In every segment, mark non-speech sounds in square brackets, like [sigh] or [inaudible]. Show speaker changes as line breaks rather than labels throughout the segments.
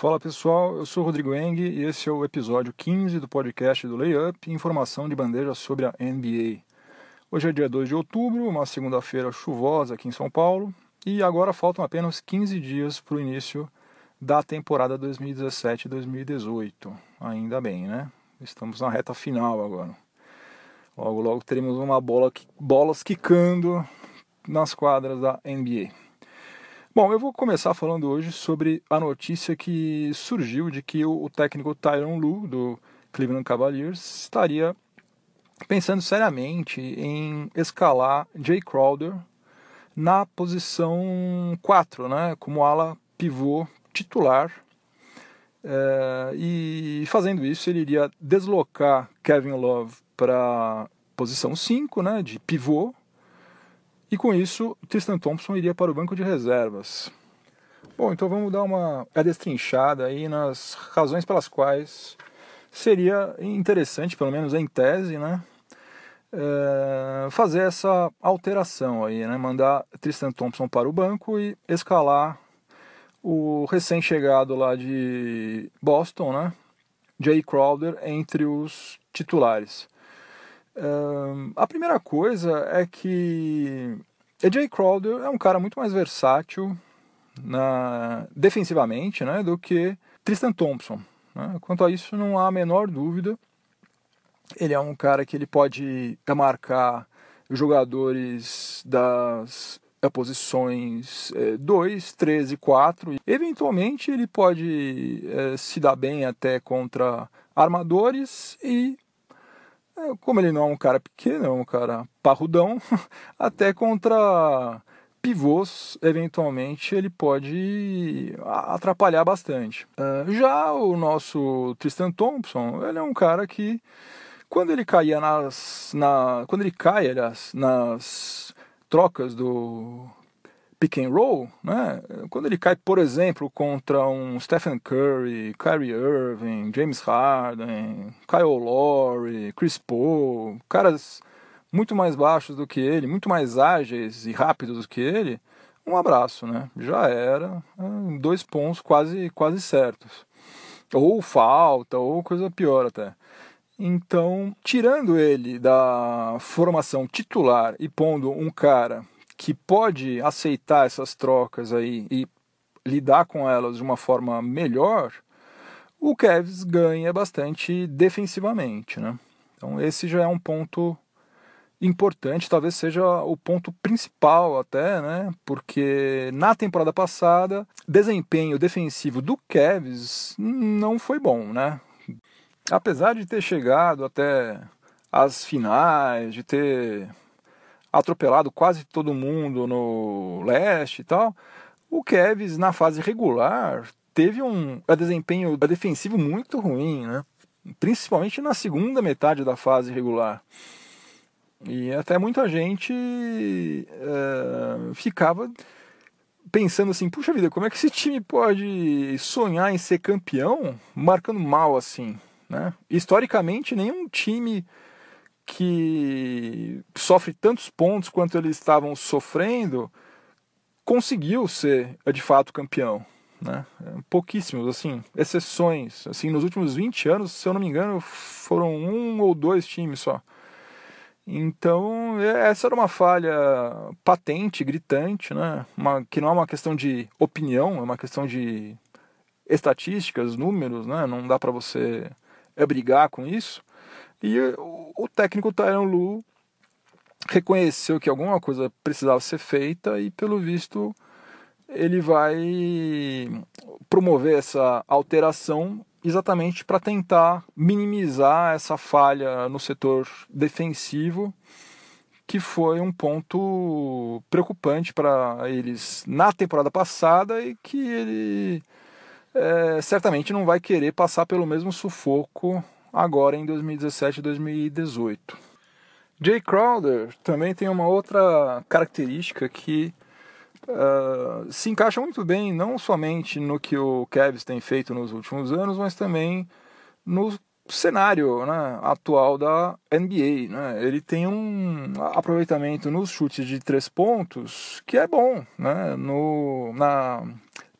Fala pessoal, eu sou Rodrigo Eng e esse é o episódio 15 do podcast do Layup, informação de bandeja sobre a NBA. Hoje é dia 2 de outubro, uma segunda-feira chuvosa aqui em São Paulo, e agora faltam apenas 15 dias para o início da temporada 2017-2018. Ainda bem, né? Estamos na reta final agora. Logo, logo teremos uma bola, bolas quicando nas quadras da NBA. Bom, eu vou começar falando hoje sobre a notícia que surgiu de que o, técnico Tyron Lu, do Cleveland Cavaliers, estaria pensando seriamente em escalar Jay Crowder na posição 4, né, como ala pivô titular. É, e fazendo isso, ele iria deslocar Kevin Love para posição 5, né, de pivô, e com isso, Tristan Thompson iria para o banco de reservas. Bom, então vamos dar uma destrinchada aí nas razões pelas quais seria interessante, pelo menos em tese, né, é, fazer essa alteração aí, né, mandar Tristan Thompson para o banco e escalar o recém-chegado lá de Boston, né, Jay Crowder entre os titulares. A primeira coisa é que AJ Crowder é um cara muito mais versátil na, defensivamente né, do que Tristan Thompson. Né? Quanto a isso, não há a menor dúvida. Ele é um cara que ele pode marcar jogadores das posições 2, 3 e 4. Eventualmente ele pode é, se dar bem até contra armadores e é, como ele não é um cara pequeno, é um cara parrudão, [laughs] até contra pivôs, eventualmente, ele pode atrapalhar bastante. É, já o nosso Tristan Thompson, ele é um cara que, quando ele caía nas. Na, quando ele cai, aliás, nas trocas do, pick and roll, né? quando ele cai, por exemplo, contra um Stephen Curry, Kyrie Irving, James Harden, Kyle Lowry, Chris Paul, caras muito mais baixos do que ele, muito mais ágeis e rápidos do que ele, um abraço, né? Já era, é, dois pontos quase, quase certos. Ou falta, ou coisa pior até. Então, tirando ele da formação titular e pondo um cara que pode aceitar essas trocas aí e lidar com elas de uma forma melhor, o Cavs ganha bastante defensivamente, né? Então esse já é um ponto importante, talvez seja o ponto principal até, né? Porque na temporada passada, desempenho defensivo do Cavs não foi bom, né? Apesar de ter chegado até as finais, de ter atropelado quase todo mundo no leste e tal, o Kevs na fase regular teve um desempenho defensivo muito ruim, né? principalmente na segunda metade da fase regular. E até muita gente é, ficava pensando assim: puxa vida, como é que esse time pode sonhar em ser campeão marcando mal assim? Né? Historicamente, nenhum time que sofre tantos pontos quanto eles estavam sofrendo, conseguiu ser de fato campeão. Né? Pouquíssimos, assim, exceções. Assim, nos últimos 20 anos, se eu não me engano, foram um ou dois times só. Então, essa era uma falha patente, gritante, né? Uma, que não é uma questão de opinião, é uma questão de estatísticas, números, né? Não dá para você brigar com isso. E o técnico Tyron Lu reconheceu que alguma coisa precisava ser feita e, pelo visto, ele vai promover essa alteração exatamente para tentar minimizar essa falha no setor defensivo, que foi um ponto preocupante para eles na temporada passada e que ele é, certamente não vai querer passar pelo mesmo sufoco agora em 2017 e 2018. Jay Crowder também tem uma outra característica que uh, se encaixa muito bem não somente no que o Cavs tem feito nos últimos anos, mas também no cenário né, atual da NBA. Né? Ele tem um aproveitamento nos chutes de três pontos que é bom. Né? No, na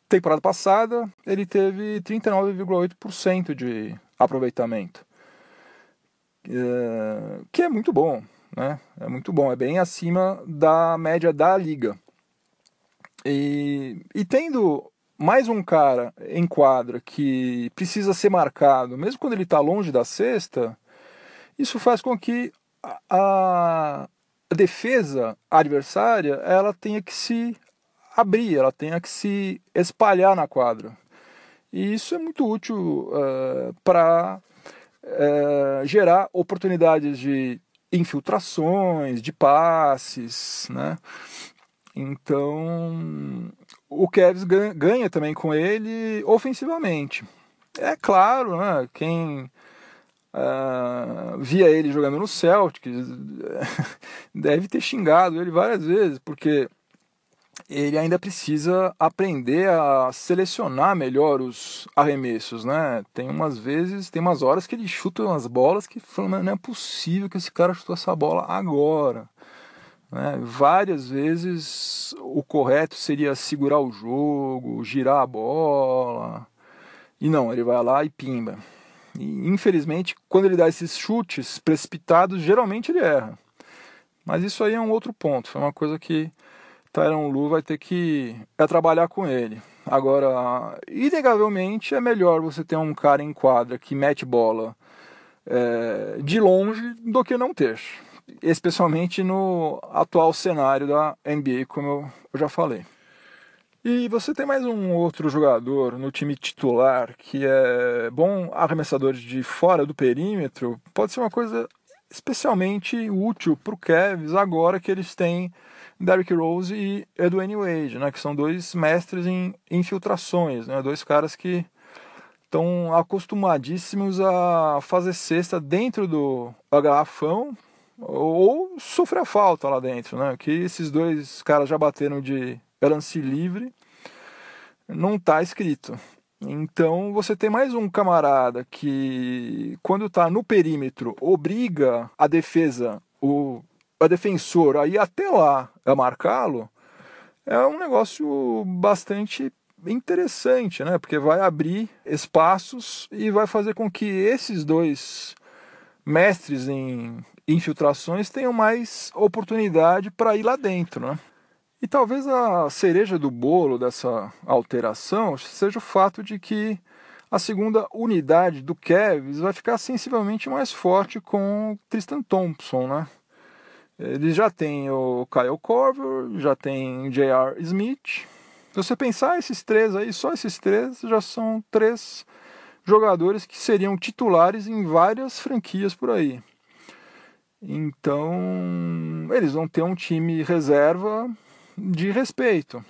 temporada passada ele teve 39,8% de aproveitamento, é, que é muito bom, né? É muito bom, é bem acima da média da liga. E, e tendo mais um cara em quadra que precisa ser marcado, mesmo quando ele está longe da cesta, isso faz com que a, a defesa adversária ela tenha que se abrir, ela tenha que se espalhar na quadra. E isso é muito útil uh, para uh, gerar oportunidades de infiltrações, de passes, né? Então, o Kevs ganha também com ele ofensivamente. É claro, né? Quem uh, via ele jogando no Celtics [laughs] deve ter xingado ele várias vezes, porque ele ainda precisa aprender a selecionar melhor os arremessos, né? Tem umas vezes, tem umas horas que ele chuta umas bolas que falam, não é possível que esse cara chutou essa bola agora. Né? Várias vezes o correto seria segurar o jogo, girar a bola. E não, ele vai lá e pimba. E, infelizmente, quando ele dá esses chutes precipitados, geralmente ele erra. Mas isso aí é um outro ponto. Foi uma coisa que Tyron Lu vai ter que é trabalhar com ele. Agora, inegavelmente é melhor você ter um cara em quadra que mete bola é, de longe do que não ter. Especialmente no atual cenário da NBA, como eu, já falei. E você tem mais um outro jogador no time titular que é bom arremessador de fora do perímetro, pode ser uma coisa especialmente útil para o Cavs agora que eles têm Derrick Rose e Edwin Wade, né, que são dois mestres em infiltrações, né, dois caras que estão acostumadíssimos a fazer cesta dentro do garrafão ou sofrer a falta lá dentro, né, que esses dois caras já bateram de lance livre, não está escrito. Então você tem mais um camarada que, quando está no perímetro, obriga a defesa, o a defensor aí até lá a marcá-lo, é um negócio bastante interessante, né? Porque vai abrir espaços e vai fazer com que esses dois mestres em infiltrações tenham mais oportunidade para ir lá dentro, né? E talvez a cereja do bolo dessa alteração seja o fato de que a segunda unidade do Cavs vai ficar sensivelmente mais forte com Tristan Thompson, né? Eles já têm o Kyle Korver, já tem J.R. Smith. Se você pensar esses três aí, só esses três já são três jogadores que seriam titulares em várias franquias por aí. Então, eles vão ter um time reserva de respeito.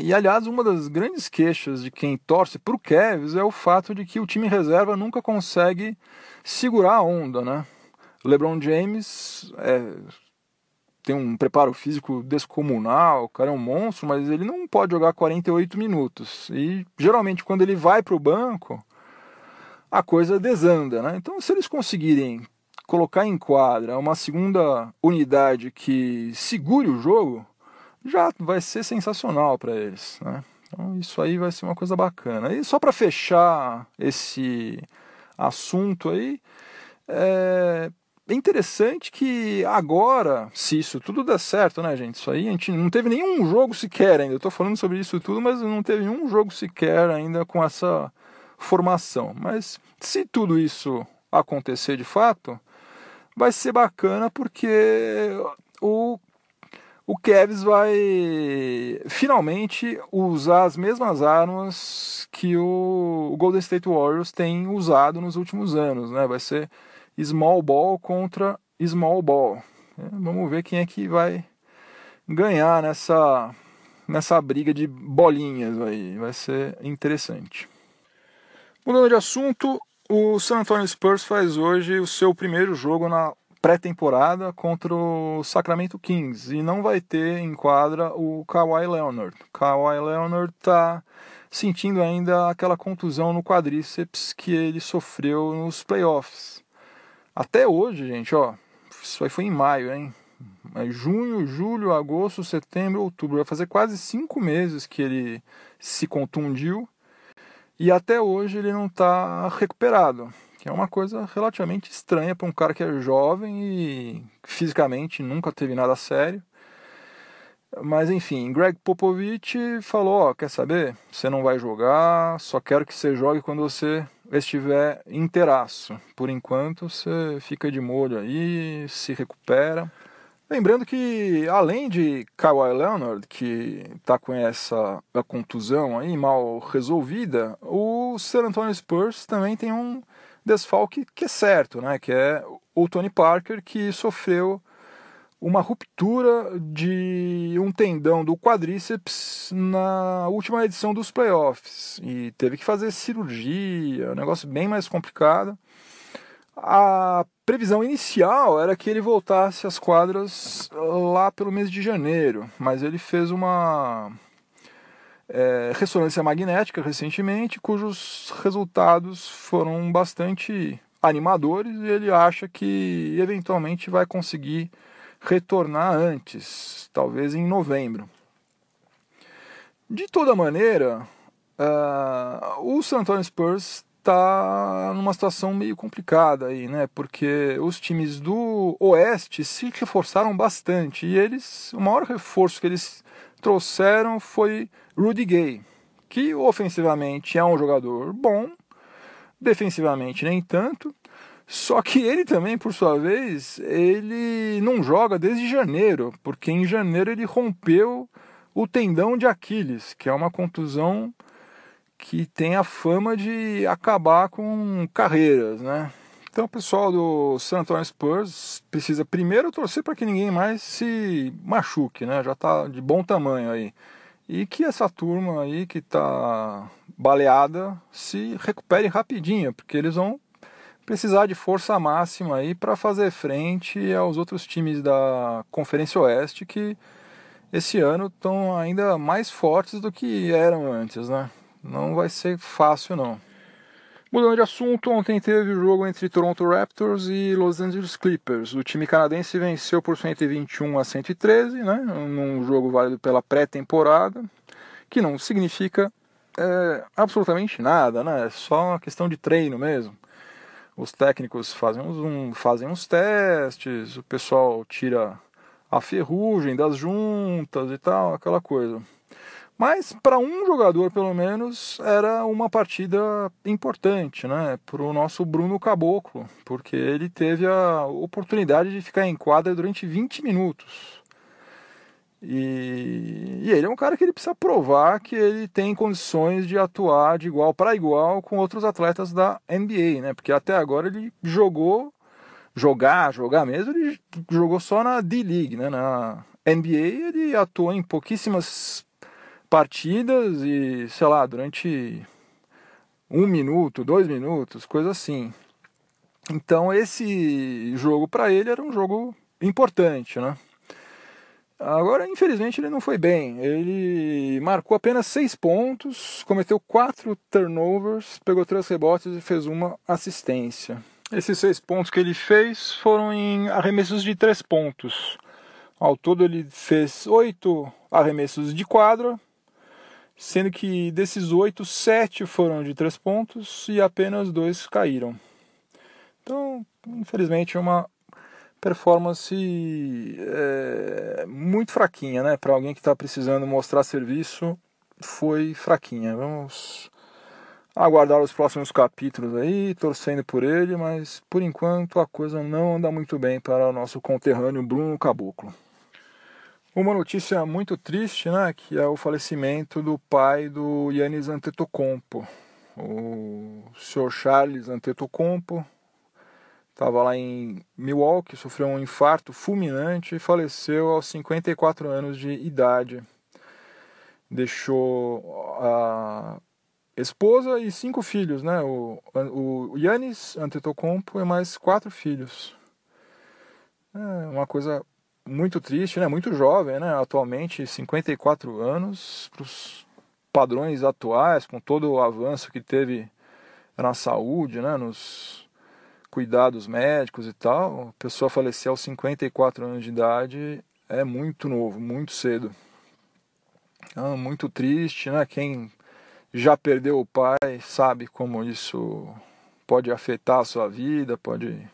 E aliás, uma das grandes queixas de quem torce para o Cavs é o fato de que o time reserva nunca consegue segurar a onda, né? LeBron James é, tem um preparo físico descomunal, o cara é um monstro, mas ele não pode jogar 48 minutos. E geralmente quando ele vai para o banco, a coisa desanda, né? Então se eles conseguirem colocar em quadra uma segunda unidade que segure o jogo, já vai ser sensacional para eles, né? Então isso aí vai ser uma coisa bacana. E só para fechar esse assunto aí, é, é interessante que agora, se isso tudo der certo, né, gente? Isso aí a gente não teve nenhum jogo sequer ainda. Eu tô falando sobre isso tudo, mas não teve nenhum jogo sequer ainda com essa formação. Mas se tudo isso acontecer de fato, vai ser bacana porque o o Cavs vai finalmente usar as mesmas armas que o Golden State Warriors tem usado nos últimos anos, né? Vai ser small ball contra small ball. É, vamos ver quem é que vai ganhar nessa, nessa briga de bolinhas aí. Vai ser interessante. Mudando de assunto, o San Antonio Spurs faz hoje o seu primeiro jogo na pré-temporada contra o Sacramento Kings e não vai ter em quadra o Kawhi Leonard. Kawhi Leonard está sentindo ainda aquela contusão no quadríceps que ele sofreu nos playoffs. Até hoje, gente, ó, isso aí foi em maio, hein? Mas junho, julho, agosto, setembro, outubro. Vai fazer quase cinco meses que ele se contundiu e até hoje ele não está recuperado. Que é uma coisa relativamente estranha para um cara que é jovem e fisicamente nunca teve nada sério. Mas enfim, Greg Popovich falou: ó, quer saber? Você não vai jogar, só quero que você jogue quando você estiver inteiraço. Por enquanto, você fica de molho aí, se recupera. Lembrando que, além de Kawhi Leonard, que está com essa contusão aí mal resolvida, o San Antonio Spurs também tem um desfalque que é certo, né? Que é o Tony Parker, que sofreu uma ruptura de um tendão do quadríceps na última edição dos playoffs e teve que fazer cirurgia, um negócio bem mais complicado. A previsão inicial era que ele voltasse às quadras lá pelo mês de janeiro, mas ele fez uma é, ressonância magnética recentemente, cujos resultados foram bastante animadores e ele acha que eventualmente vai conseguir retornar antes, talvez em novembro. De toda maneira, uh, o San Antonio Spurs está numa situação meio complicada aí, né? Porque os times do Oeste se reforçaram bastante e eles, o maior reforço que eles trouxeram foi Rudy Gay, que ofensivamente é um jogador bom, defensivamente nem tanto, só que ele também, por sua vez, ele não joga desde janeiro, porque em janeiro ele rompeu o tendão de Aquiles, que é uma contusão que tem a fama de acabar com carreiras, né? Então o pessoal do San Antonio Spurs precisa primeiro torcer para que ninguém mais se machuque, né? Já está de bom tamanho aí. E que essa turma aí que está baleada se recupere rapidinho, porque eles vão precisar de força máxima aí para fazer frente aos outros times da Conferência Oeste que esse ano estão ainda mais fortes do que eram antes, né? Não vai ser fácil não. Mudando de assunto, ontem teve o jogo entre Toronto Raptors e Los Angeles Clippers. O time canadense venceu por 121 a 113, né? Num jogo válido pela pré-temporada, que não significa é, absolutamente nada, né? É só uma questão de treino mesmo os técnicos fazem um, fazem uns testes, o pessoal tira a ferrugem das juntas e tal, aquela coisa. Mas para um jogador, pelo menos, era uma partida importante, né? Para o nosso Bruno Caboclo, porque ele teve a oportunidade de ficar em quadra durante 20 minutos. E, e, ele é um cara que ele precisa provar que ele tem condições de atuar de igual para igual com outros atletas da NBA, né? Porque até agora ele jogou, jogar, jogar mesmo, ele jogou só na D-League, né? Na NBA ele atuou em pouquíssimas partidas e, sei lá, durante um minuto, dois minutos, coisa assim. Então esse jogo para ele era um jogo importante, né? Agora, infelizmente, ele não foi bem. Ele marcou apenas seis pontos, cometeu quatro turnovers, pegou três rebotes e fez uma assistência. Esses seis pontos que ele fez foram em arremessos de três pontos. Ao todo, ele fez oito arremessos de quadra, sendo que desses oito, sete foram de três pontos e apenas dois caíram. Então, infelizmente, é uma performance é, muito fraquinha, né? Para alguém que está precisando mostrar serviço, foi fraquinha. Vamos aguardar os próximos capítulos aí, torcendo por ele, mas por enquanto a coisa não anda muito bem para o nosso conterrâneo Bruno Caboclo. Uma notícia muito triste, né, que é o falecimento do pai do Yannis Antetokounmpo, o Sr. Charles Antetokounmpo, Estava lá em Milwaukee, sofreu um infarto fulminante e faleceu aos 54 anos de idade. Deixou a esposa e cinco filhos, né? O, o Yannis Antetokounmpo e mais quatro filhos. É uma coisa muito triste, né? Muito jovem, né? Atualmente 54 anos para os padrões atuais, com todo o avanço que teve na saúde, né? Nos cuidados médicos e tal, a pessoa falecer aos 54 anos de idade é muito novo, muito cedo. Ah, muito triste, né? Quem já perdeu o pai sabe como isso pode afetar a sua vida, pode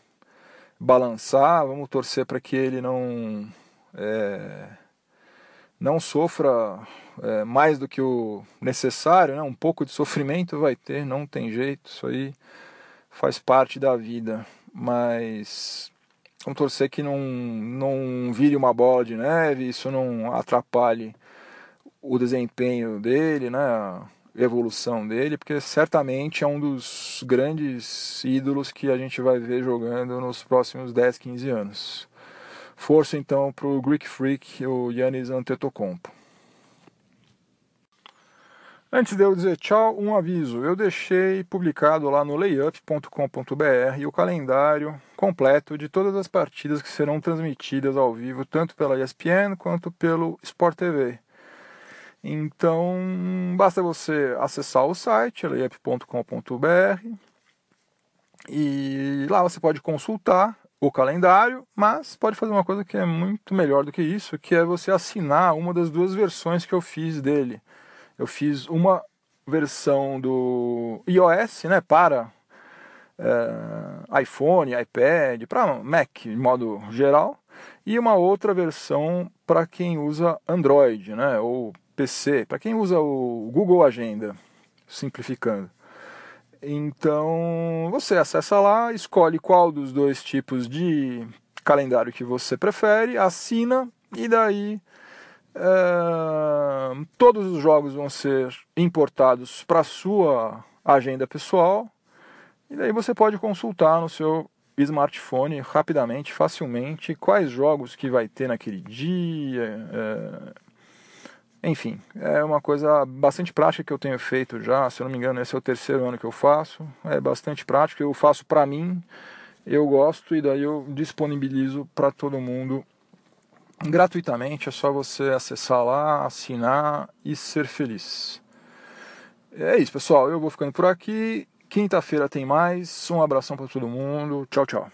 balançar. Vamos torcer para que ele não é, não sofra é, mais do que o necessário, né? Um pouco de sofrimento vai ter, não tem jeito. Isso aí faz parte da vida, mas vamos torcer que não, não vire uma bola de neve, isso não atrapalhe o desempenho dele, né, a evolução dele, porque certamente é um dos grandes ídolos que a gente vai ver jogando nos próximos 10, 15 anos. Força então para o Greek Freak, o Yannis Antetokounmpo. Antes de eu dizer tchau, um aviso. Eu deixei publicado lá no layup.com.br o calendário completo de todas as partidas que serão transmitidas ao vivo, tanto pela ESPN quanto pelo Sport TV. Então, basta você acessar o site layup.com.br e lá você pode consultar o calendário, mas pode fazer uma coisa que é muito melhor do que isso, que é você assinar uma das duas versões que eu fiz dele eu fiz uma versão do iOS, né, para é, iPhone, iPad, para Mac de modo geral, e uma outra versão para quem usa Android, né, ou PC, para quem usa o Google Agenda, simplificando. Então você acessa lá, escolhe qual dos dois tipos de calendário que você prefere, assina e daí todos os jogos vão ser importados para sua agenda pessoal e daí você pode consultar no seu smartphone rapidamente, facilmente, quais jogos que vai ter naquele dia. É, enfim, é uma coisa bastante prática que eu tenho feito já. Se eu não me engano, esse é o terceiro ano que eu faço. É bastante prático, eu faço para mim, eu gosto e daí eu disponibilizo para todo mundo gratuitamente, é só você acessar lá, assinar e ser feliz. É isso, pessoal. Eu vou ficando por aqui. Quinta-feira tem mais. Um abração para todo mundo. Tchau, tchau.